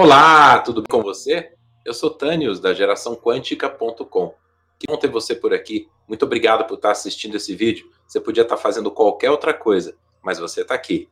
Olá, tudo bem com você? Eu sou Tânios, da geraçãoquântica.com. Que bom ter você por aqui. Muito obrigado por estar assistindo esse vídeo. Você podia estar fazendo qualquer outra coisa, mas você está aqui.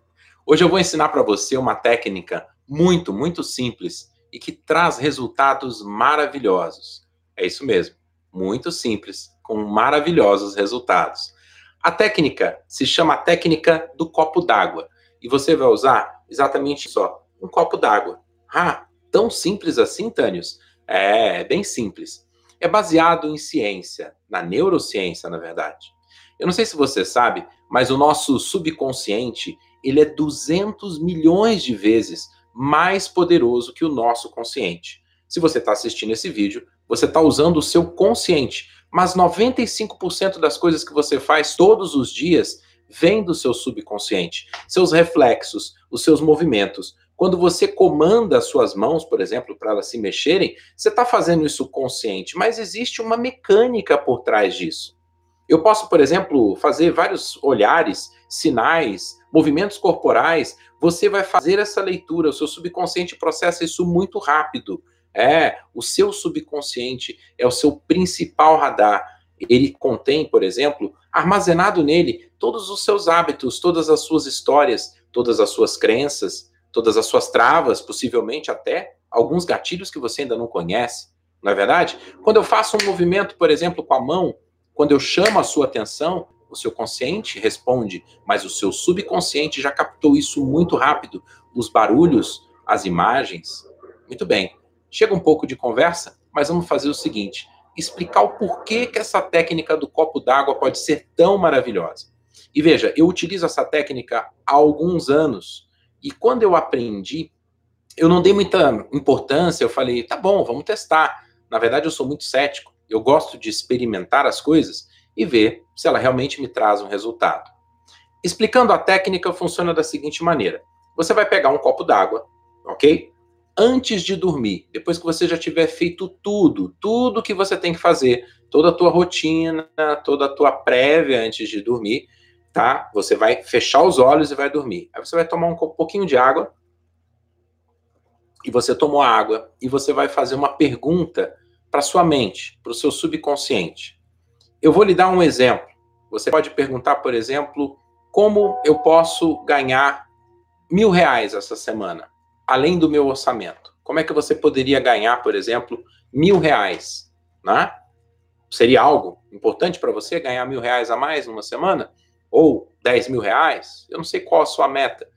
Hoje eu vou ensinar para você uma técnica muito, muito simples e que traz resultados maravilhosos. É isso mesmo, muito simples, com maravilhosos resultados. A técnica se chama técnica do copo d'água e você vai usar exatamente só um copo d'água ah, tão simples assim, Tânios? É, é bem simples. É baseado em ciência, na neurociência, na verdade. Eu não sei se você sabe, mas o nosso subconsciente, ele é 200 milhões de vezes mais poderoso que o nosso consciente. Se você está assistindo esse vídeo, você está usando o seu consciente, mas 95% das coisas que você faz todos os dias vem do seu subconsciente. Seus reflexos, os seus movimentos, quando você comanda as suas mãos, por exemplo, para elas se mexerem, você está fazendo isso consciente, mas existe uma mecânica por trás disso. Eu posso, por exemplo, fazer vários olhares, sinais, movimentos corporais. Você vai fazer essa leitura, o seu subconsciente processa isso muito rápido. É, o seu subconsciente é o seu principal radar. Ele contém, por exemplo, armazenado nele todos os seus hábitos, todas as suas histórias, todas as suas crenças, todas as suas travas, possivelmente até alguns gatilhos que você ainda não conhece, não é verdade? Quando eu faço um movimento, por exemplo, com a mão, quando eu chamo a sua atenção, o seu consciente responde, mas o seu subconsciente já captou isso muito rápido, os barulhos, as imagens. Muito bem. Chega um pouco de conversa, mas vamos fazer o seguinte: explicar o porquê que essa técnica do copo d'água pode ser tão maravilhosa. E veja, eu utilizo essa técnica há alguns anos e quando eu aprendi, eu não dei muita importância, eu falei, tá bom, vamos testar. Na verdade, eu sou muito cético. Eu gosto de experimentar as coisas e ver se ela realmente me traz um resultado. Explicando a técnica, funciona da seguinte maneira: você vai pegar um copo d'água, ok? Antes de dormir, depois que você já tiver feito tudo, tudo que você tem que fazer, toda a tua rotina, toda a tua prévia antes de dormir, tá? Você vai fechar os olhos e vai dormir. Aí você vai tomar um pouquinho de água. E você tomou a água e você vai fazer uma pergunta para sua mente, para o seu subconsciente. Eu vou lhe dar um exemplo. Você pode perguntar, por exemplo, como eu posso ganhar mil reais essa semana, além do meu orçamento? Como é que você poderia ganhar, por exemplo, mil reais? Né? Seria algo importante para você ganhar mil reais a mais numa semana? Ou 10 mil reais, eu não sei qual a sua meta.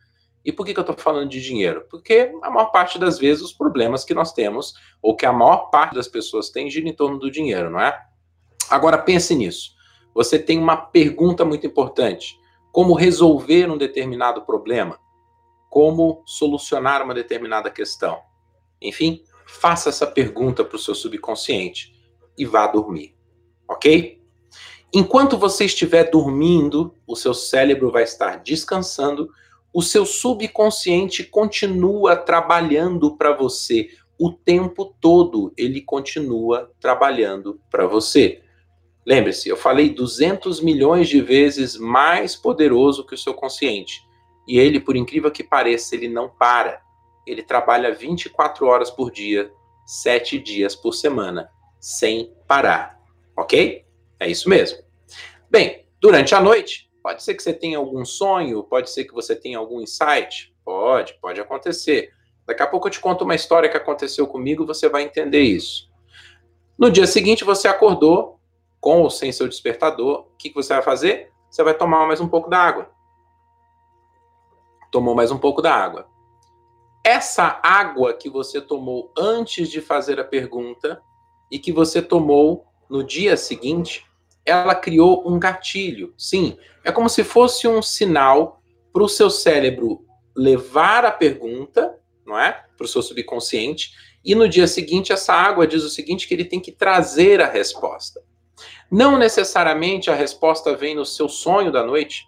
E por que, que eu estou falando de dinheiro? Porque a maior parte das vezes os problemas que nós temos, ou que a maior parte das pessoas tem, gira em torno do dinheiro, não é? Agora pense nisso. Você tem uma pergunta muito importante: como resolver um determinado problema? Como solucionar uma determinada questão? Enfim, faça essa pergunta para o seu subconsciente e vá dormir. Ok? Enquanto você estiver dormindo, o seu cérebro vai estar descansando, o seu subconsciente continua trabalhando para você. O tempo todo ele continua trabalhando para você. Lembre-se, eu falei 200 milhões de vezes mais poderoso que o seu consciente. E ele, por incrível que pareça, ele não para. Ele trabalha 24 horas por dia, 7 dias por semana, sem parar. Ok? É isso mesmo. Bem, durante a noite, pode ser que você tenha algum sonho, pode ser que você tenha algum insight. Pode, pode acontecer. Daqui a pouco eu te conto uma história que aconteceu comigo, você vai entender isso. No dia seguinte, você acordou com ou sem seu despertador. O que, que você vai fazer? Você vai tomar mais um pouco da água. Tomou mais um pouco da água. Essa água que você tomou antes de fazer a pergunta e que você tomou no dia seguinte, ela criou um gatilho. Sim, é como se fosse um sinal para o seu cérebro levar a pergunta, não é? Para o seu subconsciente. E no dia seguinte, essa água diz o seguinte: que ele tem que trazer a resposta. Não necessariamente a resposta vem no seu sonho da noite.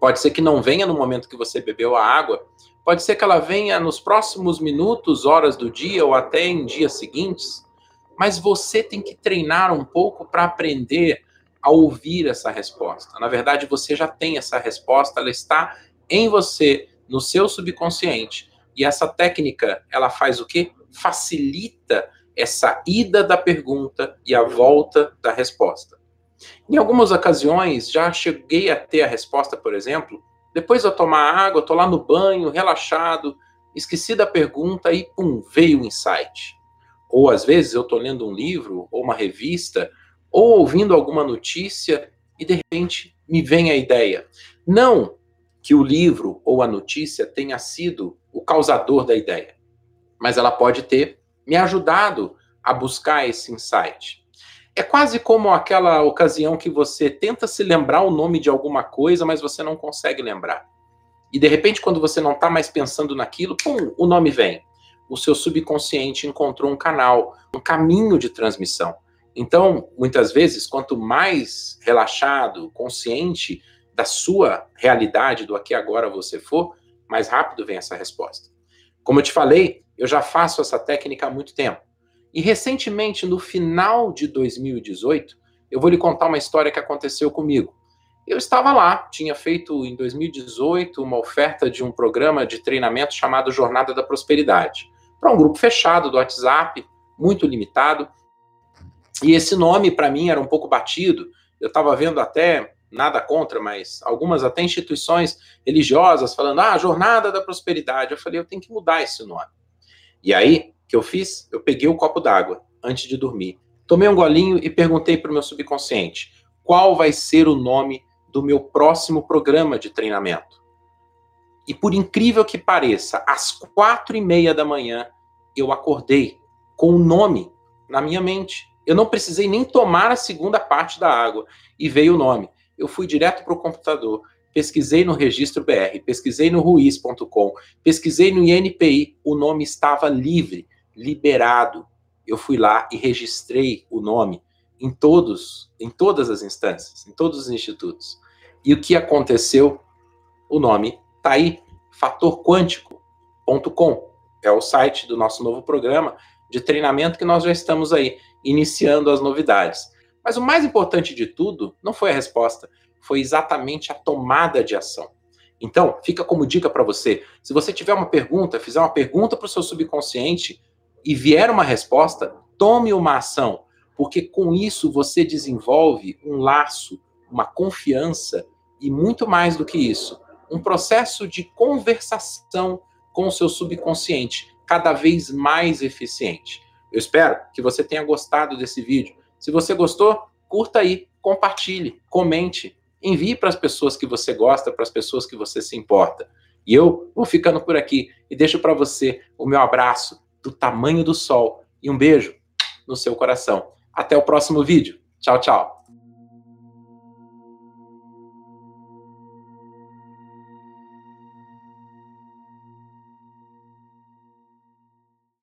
Pode ser que não venha no momento que você bebeu a água. Pode ser que ela venha nos próximos minutos, horas do dia ou até em dias seguintes mas você tem que treinar um pouco para aprender a ouvir essa resposta. Na verdade, você já tem essa resposta, ela está em você, no seu subconsciente. E essa técnica, ela faz o quê? Facilita essa ida da pergunta e a volta da resposta. Em algumas ocasiões, já cheguei a ter a resposta, por exemplo, depois de eu tomar água, tô lá no banho, relaxado, esqueci da pergunta e pum, veio o insight. Ou às vezes eu tô lendo um livro ou uma revista ou ouvindo alguma notícia e de repente me vem a ideia. Não que o livro ou a notícia tenha sido o causador da ideia, mas ela pode ter me ajudado a buscar esse insight. É quase como aquela ocasião que você tenta se lembrar o nome de alguma coisa, mas você não consegue lembrar. E de repente, quando você não está mais pensando naquilo, pum, o nome vem. O seu subconsciente encontrou um canal, um caminho de transmissão. Então, muitas vezes, quanto mais relaxado, consciente da sua realidade, do aqui e agora você for, mais rápido vem essa resposta. Como eu te falei, eu já faço essa técnica há muito tempo. E recentemente, no final de 2018, eu vou lhe contar uma história que aconteceu comigo. Eu estava lá, tinha feito em 2018 uma oferta de um programa de treinamento chamado Jornada da Prosperidade, para um grupo fechado do WhatsApp, muito limitado. E esse nome, para mim, era um pouco batido. Eu estava vendo até, nada contra, mas algumas até instituições religiosas falando, ah, Jornada da Prosperidade. Eu falei, eu tenho que mudar esse nome. E aí, que eu fiz? Eu peguei o um copo d'água antes de dormir, tomei um golinho e perguntei para o meu subconsciente qual vai ser o nome do meu próximo programa de treinamento. E por incrível que pareça, às quatro e meia da manhã eu acordei com o nome na minha mente. Eu não precisei nem tomar a segunda parte da água e veio o nome. Eu fui direto para o computador, pesquisei no registro BR, pesquisei no ruiz.com, pesquisei no INPI, o nome estava livre liberado. Eu fui lá e registrei o nome em todos, em todas as instâncias, em todos os institutos. E o que aconteceu? O nome está aí, fatorquântico.com. É o site do nosso novo programa de treinamento que nós já estamos aí iniciando as novidades. Mas o mais importante de tudo não foi a resposta, foi exatamente a tomada de ação. Então, fica como dica para você: se você tiver uma pergunta, fizer uma pergunta para o seu subconsciente, e vier uma resposta, tome uma ação, porque com isso você desenvolve um laço, uma confiança e muito mais do que isso, um processo de conversação com o seu subconsciente cada vez mais eficiente. Eu espero que você tenha gostado desse vídeo. Se você gostou, curta aí, compartilhe, comente, envie para as pessoas que você gosta, para as pessoas que você se importa. E eu vou ficando por aqui e deixo para você o meu abraço do tamanho do sol. E um beijo no seu coração. Até o próximo vídeo. Tchau, tchau.